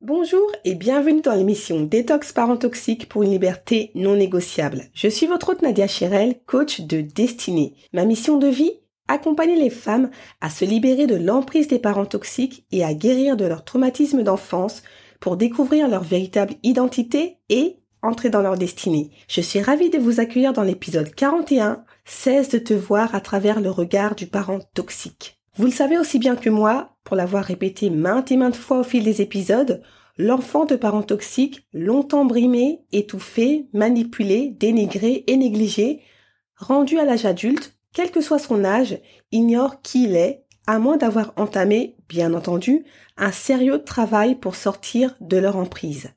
Bonjour et bienvenue dans l'émission Détox Parents Toxiques pour une liberté non négociable. Je suis votre hôte Nadia Chirel, coach de destinée. Ma mission de vie Accompagner les femmes à se libérer de l'emprise des parents toxiques et à guérir de leur traumatisme d'enfance pour découvrir leur véritable identité et entrer dans leur destinée. Je suis ravie de vous accueillir dans l'épisode 41, Cesse de te voir à travers le regard du parent toxique. Vous le savez aussi bien que moi, pour l'avoir répété maintes et maintes fois au fil des épisodes, L'enfant de parents toxiques, longtemps brimé, étouffé, manipulé, dénigré et négligé, rendu à l'âge adulte, quel que soit son âge, ignore qui il est, à moins d'avoir entamé, bien entendu, un sérieux travail pour sortir de leur emprise.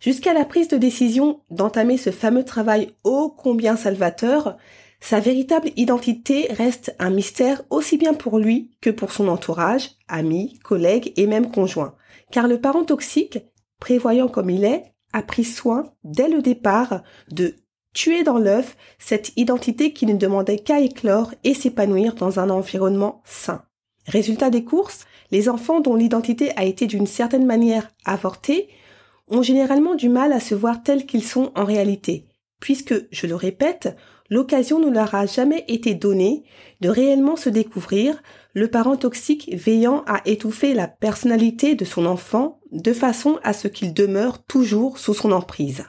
Jusqu'à la prise de décision d'entamer ce fameux travail ô combien salvateur, sa véritable identité reste un mystère aussi bien pour lui que pour son entourage, amis, collègues et même conjoints car le parent toxique, prévoyant comme il est, a pris soin, dès le départ, de tuer dans l'œuf cette identité qui ne demandait qu'à éclore et s'épanouir dans un environnement sain. Résultat des courses, les enfants dont l'identité a été d'une certaine manière avortée ont généralement du mal à se voir tels qu'ils sont en réalité, puisque, je le répète, l'occasion ne leur a jamais été donnée de réellement se découvrir, le parent toxique veillant à étouffer la personnalité de son enfant de façon à ce qu'il demeure toujours sous son emprise.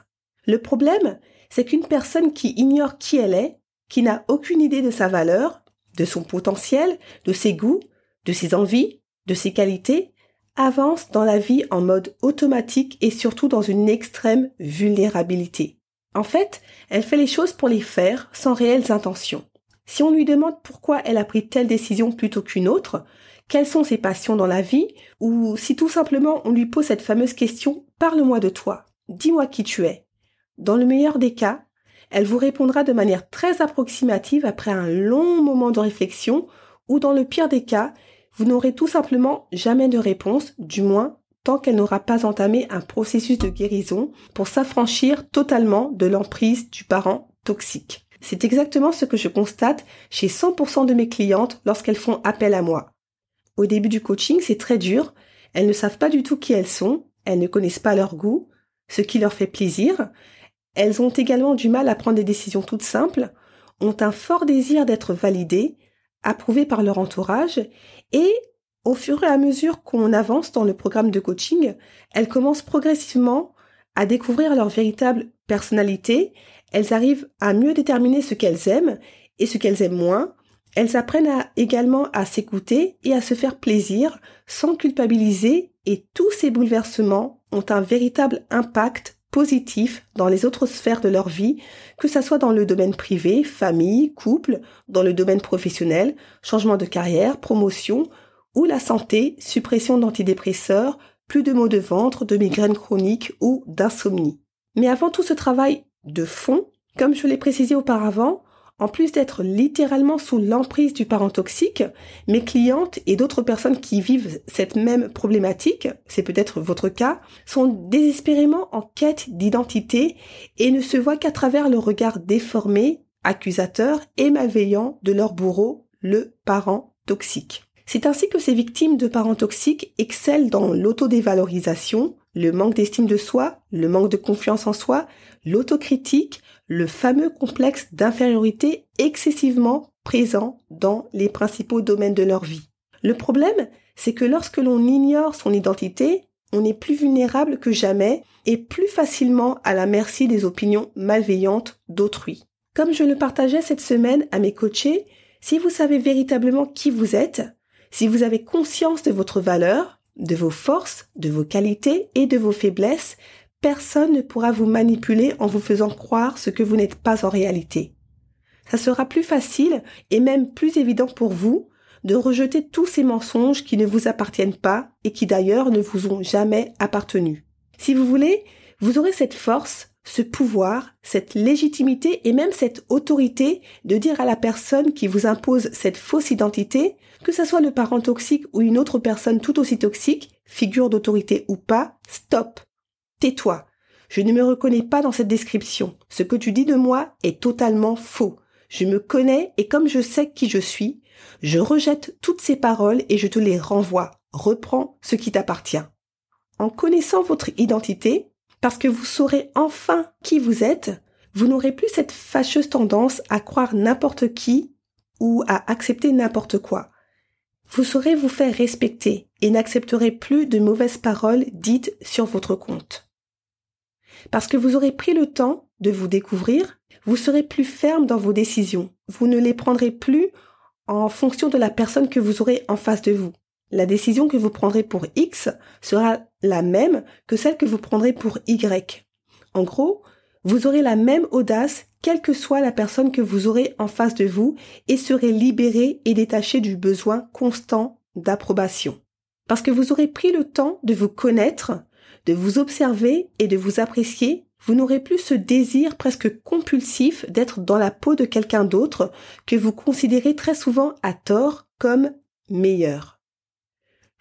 Le problème, c'est qu'une personne qui ignore qui elle est, qui n'a aucune idée de sa valeur, de son potentiel, de ses goûts, de ses envies, de ses qualités, avance dans la vie en mode automatique et surtout dans une extrême vulnérabilité. En fait, elle fait les choses pour les faire sans réelles intentions. Si on lui demande pourquoi elle a pris telle décision plutôt qu'une autre, quelles sont ses passions dans la vie, ou si tout simplement on lui pose cette fameuse question Parle-moi de toi, dis-moi qui tu es. Dans le meilleur des cas, elle vous répondra de manière très approximative après un long moment de réflexion, ou dans le pire des cas, vous n'aurez tout simplement jamais de réponse, du moins tant qu'elle n'aura pas entamé un processus de guérison pour s'affranchir totalement de l'emprise du parent toxique. C'est exactement ce que je constate chez 100% de mes clientes lorsqu'elles font appel à moi. Au début du coaching, c'est très dur. Elles ne savent pas du tout qui elles sont. Elles ne connaissent pas leur goût, ce qui leur fait plaisir. Elles ont également du mal à prendre des décisions toutes simples, ont un fort désir d'être validées, approuvées par leur entourage, et au fur et à mesure qu'on avance dans le programme de coaching, elles commencent progressivement à découvrir leur véritable personnalité elles arrivent à mieux déterminer ce qu'elles aiment et ce qu'elles aiment moins. Elles apprennent également à s'écouter et à se faire plaisir sans culpabiliser et tous ces bouleversements ont un véritable impact positif dans les autres sphères de leur vie, que ce soit dans le domaine privé, famille, couple, dans le domaine professionnel, changement de carrière, promotion, ou la santé, suppression d'antidépresseurs, plus de maux de ventre, de migraines chroniques ou d'insomnie. Mais avant tout ce travail de fond, comme je l'ai précisé auparavant, en plus d'être littéralement sous l'emprise du parent toxique, mes clientes et d'autres personnes qui vivent cette même problématique, c'est peut-être votre cas, sont désespérément en quête d'identité et ne se voient qu'à travers le regard déformé, accusateur et malveillant de leur bourreau, le parent toxique. C'est ainsi que ces victimes de parents toxiques excellent dans l'autodévalorisation, le manque d'estime de soi, le manque de confiance en soi, l'autocritique, le fameux complexe d'infériorité excessivement présent dans les principaux domaines de leur vie. Le problème, c'est que lorsque l'on ignore son identité, on est plus vulnérable que jamais et plus facilement à la merci des opinions malveillantes d'autrui. Comme je le partageais cette semaine à mes coachés, si vous savez véritablement qui vous êtes, si vous avez conscience de votre valeur, de vos forces, de vos qualités et de vos faiblesses, personne ne pourra vous manipuler en vous faisant croire ce que vous n'êtes pas en réalité. Ça sera plus facile et même plus évident pour vous de rejeter tous ces mensonges qui ne vous appartiennent pas et qui d'ailleurs ne vous ont jamais appartenu. Si vous voulez, vous aurez cette force, ce pouvoir, cette légitimité et même cette autorité de dire à la personne qui vous impose cette fausse identité, que ce soit le parent toxique ou une autre personne tout aussi toxique, figure d'autorité ou pas, stop, Tais-toi. Je ne me reconnais pas dans cette description. Ce que tu dis de moi est totalement faux. Je me connais et comme je sais qui je suis, je rejette toutes ces paroles et je te les renvoie. Reprends ce qui t'appartient. En connaissant votre identité, parce que vous saurez enfin qui vous êtes, vous n'aurez plus cette fâcheuse tendance à croire n'importe qui ou à accepter n'importe quoi. Vous saurez vous faire respecter et n'accepterez plus de mauvaises paroles dites sur votre compte. Parce que vous aurez pris le temps de vous découvrir, vous serez plus ferme dans vos décisions. Vous ne les prendrez plus en fonction de la personne que vous aurez en face de vous. La décision que vous prendrez pour X sera la même que celle que vous prendrez pour Y. En gros, vous aurez la même audace quelle que soit la personne que vous aurez en face de vous et serez libéré et détaché du besoin constant d'approbation. Parce que vous aurez pris le temps de vous connaître, de vous observer et de vous apprécier, vous n'aurez plus ce désir presque compulsif d'être dans la peau de quelqu'un d'autre que vous considérez très souvent à tort comme meilleur.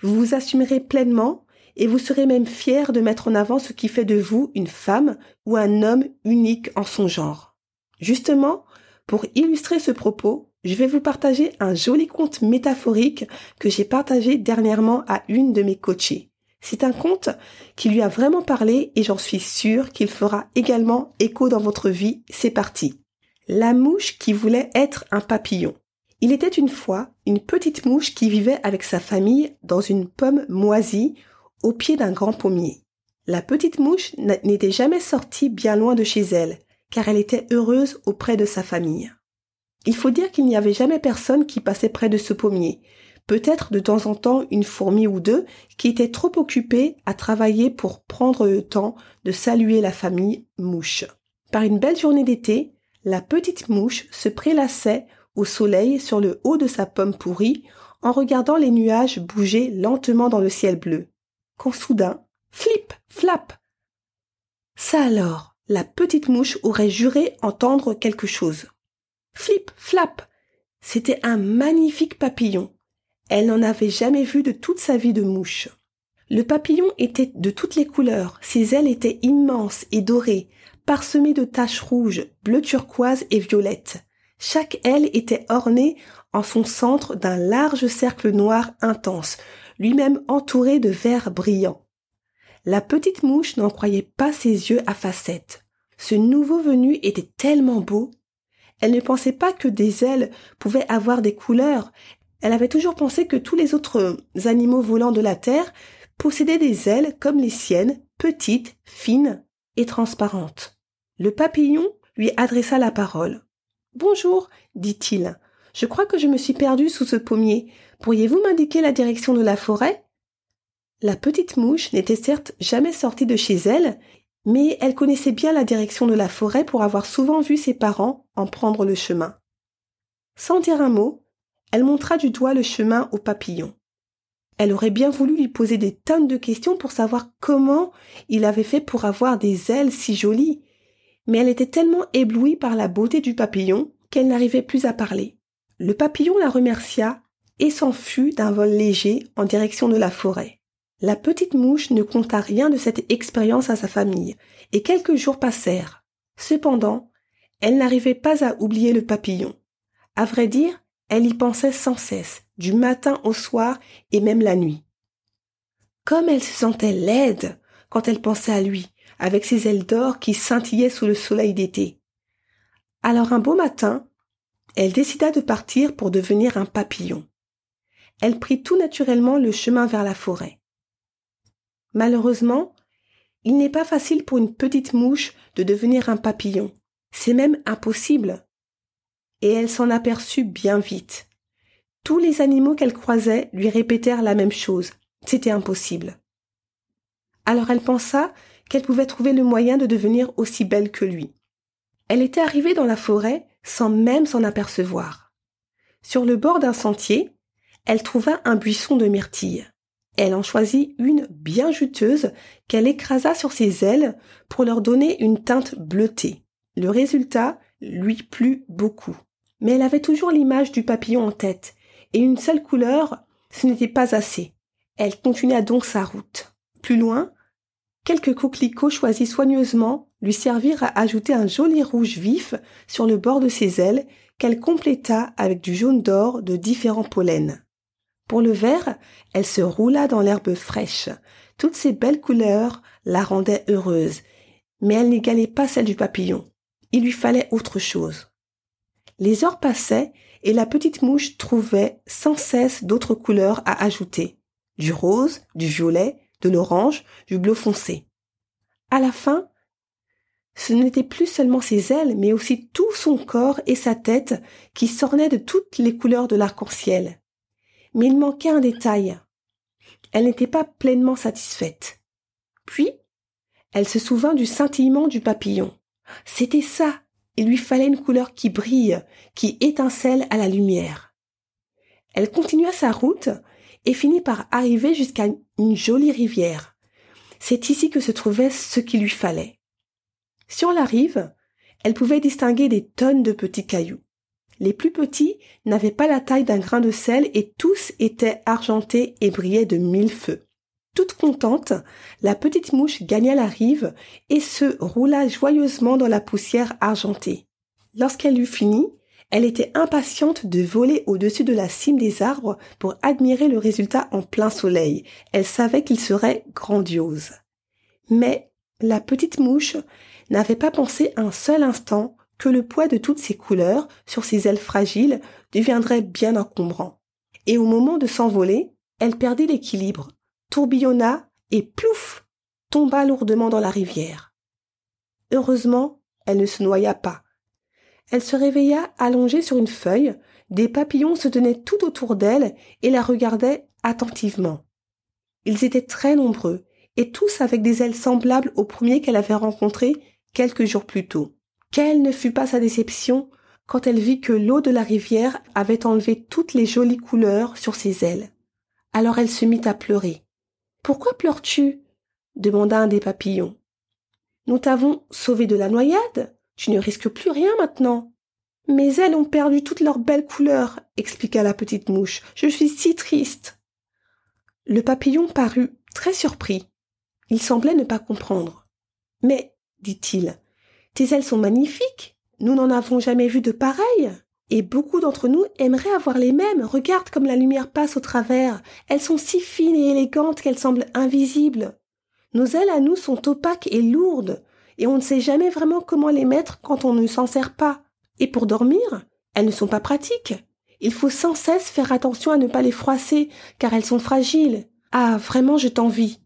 Vous vous assumerez pleinement et vous serez même fier de mettre en avant ce qui fait de vous une femme ou un homme unique en son genre. Justement, pour illustrer ce propos, je vais vous partager un joli conte métaphorique que j'ai partagé dernièrement à une de mes coachées. C'est un conte qui lui a vraiment parlé et j'en suis sûre qu'il fera également écho dans votre vie. C'est parti. La mouche qui voulait être un papillon. Il était une fois une petite mouche qui vivait avec sa famille dans une pomme moisie au pied d'un grand pommier. La petite mouche n'était jamais sortie bien loin de chez elle, car elle était heureuse auprès de sa famille. Il faut dire qu'il n'y avait jamais personne qui passait près de ce pommier, peut-être de temps en temps une fourmi ou deux qui était trop occupée à travailler pour prendre le temps de saluer la famille mouche. Par une belle journée d'été, la petite mouche se prélassait au soleil sur le haut de sa pomme pourrie en regardant les nuages bouger lentement dans le ciel bleu. Quand soudain, flip, flap. Ça alors, la petite mouche aurait juré entendre quelque chose. Flip, flap. C'était un magnifique papillon, elle n'en avait jamais vu de toute sa vie de mouche. Le papillon était de toutes les couleurs, ses ailes étaient immenses et dorées, parsemées de taches rouges, bleu turquoise et violettes. Chaque aile était ornée en son centre d'un large cercle noir intense, lui-même entouré de verres brillants. La petite mouche n'en croyait pas ses yeux à facettes. Ce nouveau venu était tellement beau. Elle ne pensait pas que des ailes pouvaient avoir des couleurs, elle avait toujours pensé que tous les autres animaux volants de la Terre possédaient des ailes comme les siennes, petites, fines et transparentes. Le papillon lui adressa la parole. Bonjour, dit-il. Je crois que je me suis perdu sous ce pommier. Pourriez-vous m'indiquer la direction de la forêt? La petite mouche n'était certes jamais sortie de chez elle, mais elle connaissait bien la direction de la forêt pour avoir souvent vu ses parents en prendre le chemin. Sans dire un mot, elle montra du doigt le chemin au papillon. Elle aurait bien voulu lui poser des tonnes de questions pour savoir comment il avait fait pour avoir des ailes si jolies, mais elle était tellement éblouie par la beauté du papillon qu'elle n'arrivait plus à parler. Le papillon la remercia et s'en fut d'un vol léger en direction de la forêt. La petite mouche ne conta rien de cette expérience à sa famille, et quelques jours passèrent. Cependant, elle n'arrivait pas à oublier le papillon. À vrai dire, elle y pensait sans cesse, du matin au soir et même la nuit. Comme elle se sentait laide quand elle pensait à lui, avec ses ailes d'or qui scintillaient sous le soleil d'été. Alors un beau matin, elle décida de partir pour devenir un papillon. Elle prit tout naturellement le chemin vers la forêt. Malheureusement, il n'est pas facile pour une petite mouche de devenir un papillon. C'est même impossible. Et elle s'en aperçut bien vite. Tous les animaux qu'elle croisait lui répétèrent la même chose. C'était impossible. Alors elle pensa qu'elle pouvait trouver le moyen de devenir aussi belle que lui. Elle était arrivée dans la forêt sans même s'en apercevoir. Sur le bord d'un sentier, elle trouva un buisson de myrtilles. Elle en choisit une bien juteuse qu'elle écrasa sur ses ailes pour leur donner une teinte bleutée. Le résultat lui plut beaucoup. Mais elle avait toujours l'image du papillon en tête, et une seule couleur, ce n'était pas assez. Elle continua donc sa route. Plus loin, quelques coquelicots choisis soigneusement lui servirent à ajouter un joli rouge vif sur le bord de ses ailes qu'elle compléta avec du jaune d'or de différents pollens. Pour le vert, elle se roula dans l'herbe fraîche. Toutes ces belles couleurs la rendaient heureuse, mais elle n'égalait pas celle du papillon. Il lui fallait autre chose. Les heures passaient et la petite mouche trouvait sans cesse d'autres couleurs à ajouter. Du rose, du violet, de l'orange, du bleu foncé. À la fin, ce n'était plus seulement ses ailes, mais aussi tout son corps et sa tête qui s'ornaient de toutes les couleurs de l'arc-en-ciel mais il manquait un détail. Elle n'était pas pleinement satisfaite. Puis, elle se souvint du scintillement du papillon. C'était ça. Il lui fallait une couleur qui brille, qui étincelle à la lumière. Elle continua sa route et finit par arriver jusqu'à une jolie rivière. C'est ici que se trouvait ce qu'il lui fallait. Sur la rive, elle pouvait distinguer des tonnes de petits cailloux. Les plus petits n'avaient pas la taille d'un grain de sel et tous étaient argentés et brillaient de mille feux. Toute contente, la petite mouche gagna la rive et se roula joyeusement dans la poussière argentée. Lorsqu'elle eut fini, elle était impatiente de voler au-dessus de la cime des arbres pour admirer le résultat en plein soleil. Elle savait qu'il serait grandiose. Mais la petite mouche n'avait pas pensé un seul instant que le poids de toutes ces couleurs sur ses ailes fragiles deviendrait bien encombrant. Et au moment de s'envoler, elle perdit l'équilibre, tourbillonna et plouf tomba lourdement dans la rivière. Heureusement, elle ne se noya pas. Elle se réveilla allongée sur une feuille, des papillons se tenaient tout autour d'elle et la regardaient attentivement. Ils étaient très nombreux, et tous avec des ailes semblables aux premiers qu'elle avait rencontrés quelques jours plus tôt. Quelle ne fut pas sa déception quand elle vit que l'eau de la rivière avait enlevé toutes les jolies couleurs sur ses ailes. Alors elle se mit à pleurer. Pourquoi pleures-tu? demanda un des papillons. Nous t'avons sauvé de la noyade? Tu ne risques plus rien maintenant. Mes ailes ont perdu toutes leurs belles couleurs, expliqua la petite mouche. Je suis si triste. Le papillon parut très surpris. Il semblait ne pas comprendre. Mais, dit-il, tes ailes sont magnifiques. Nous n'en avons jamais vu de pareilles. Et beaucoup d'entre nous aimeraient avoir les mêmes. Regarde comme la lumière passe au travers. Elles sont si fines et élégantes qu'elles semblent invisibles. Nos ailes à nous sont opaques et lourdes, et on ne sait jamais vraiment comment les mettre quand on ne s'en sert pas. Et pour dormir, elles ne sont pas pratiques. Il faut sans cesse faire attention à ne pas les froisser, car elles sont fragiles. Ah, vraiment, je t'envie.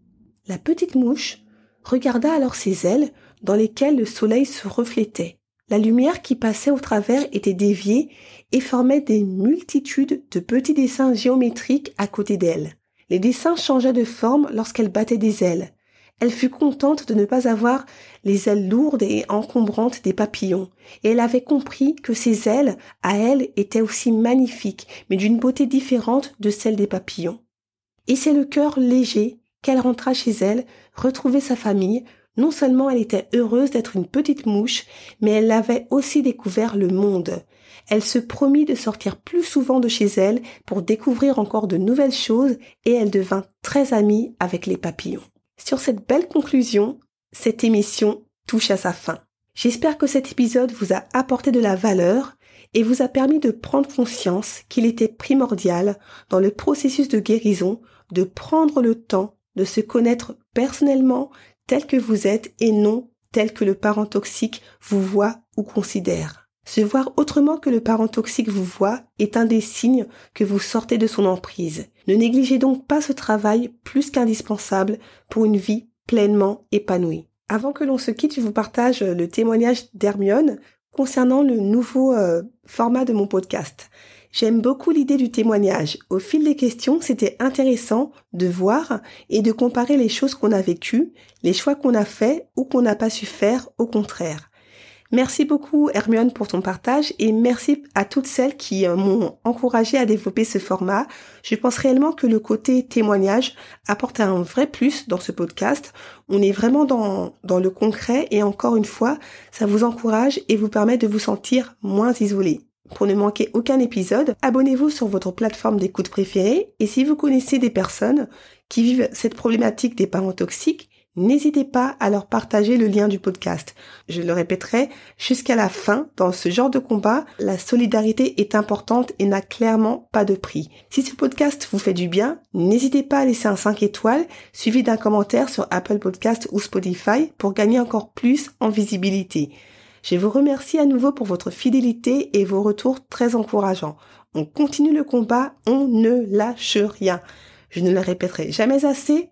La petite mouche regarda alors ses ailes, dans lesquelles le soleil se reflétait. La lumière qui passait au travers était déviée et formait des multitudes de petits dessins géométriques à côté d'elle. Les dessins changeaient de forme lorsqu'elle battait des ailes. Elle fut contente de ne pas avoir les ailes lourdes et encombrantes des papillons, et elle avait compris que ses ailes, à elle, étaient aussi magnifiques, mais d'une beauté différente de celle des papillons. Et c'est le cœur léger qu'elle rentra chez elle, retrouver sa famille, non seulement elle était heureuse d'être une petite mouche, mais elle avait aussi découvert le monde. Elle se promit de sortir plus souvent de chez elle pour découvrir encore de nouvelles choses et elle devint très amie avec les papillons. Sur cette belle conclusion, cette émission touche à sa fin. J'espère que cet épisode vous a apporté de la valeur et vous a permis de prendre conscience qu'il était primordial dans le processus de guérison de prendre le temps de se connaître personnellement tel que vous êtes et non tel que le parent toxique vous voit ou considère. Se voir autrement que le parent toxique vous voit est un des signes que vous sortez de son emprise. Ne négligez donc pas ce travail plus qu'indispensable pour une vie pleinement épanouie. Avant que l'on se quitte, je vous partage le témoignage d'Hermione concernant le nouveau euh, format de mon podcast. J'aime beaucoup l'idée du témoignage. Au fil des questions, c'était intéressant de voir et de comparer les choses qu'on a vécues, les choix qu'on a faits ou qu'on n'a pas su faire au contraire. Merci beaucoup Hermione pour ton partage et merci à toutes celles qui euh, m'ont encouragé à développer ce format. Je pense réellement que le côté témoignage apporte un vrai plus dans ce podcast. On est vraiment dans, dans le concret et encore une fois, ça vous encourage et vous permet de vous sentir moins isolé. Pour ne manquer aucun épisode, abonnez-vous sur votre plateforme d'écoute préférée et si vous connaissez des personnes qui vivent cette problématique des parents toxiques, n'hésitez pas à leur partager le lien du podcast. Je le répéterai jusqu'à la fin, dans ce genre de combat, la solidarité est importante et n'a clairement pas de prix. Si ce podcast vous fait du bien, n'hésitez pas à laisser un 5 étoiles suivi d'un commentaire sur Apple Podcast ou Spotify pour gagner encore plus en visibilité. Je vous remercie à nouveau pour votre fidélité et vos retours très encourageants. On continue le combat, on ne lâche rien. Je ne le répéterai jamais assez,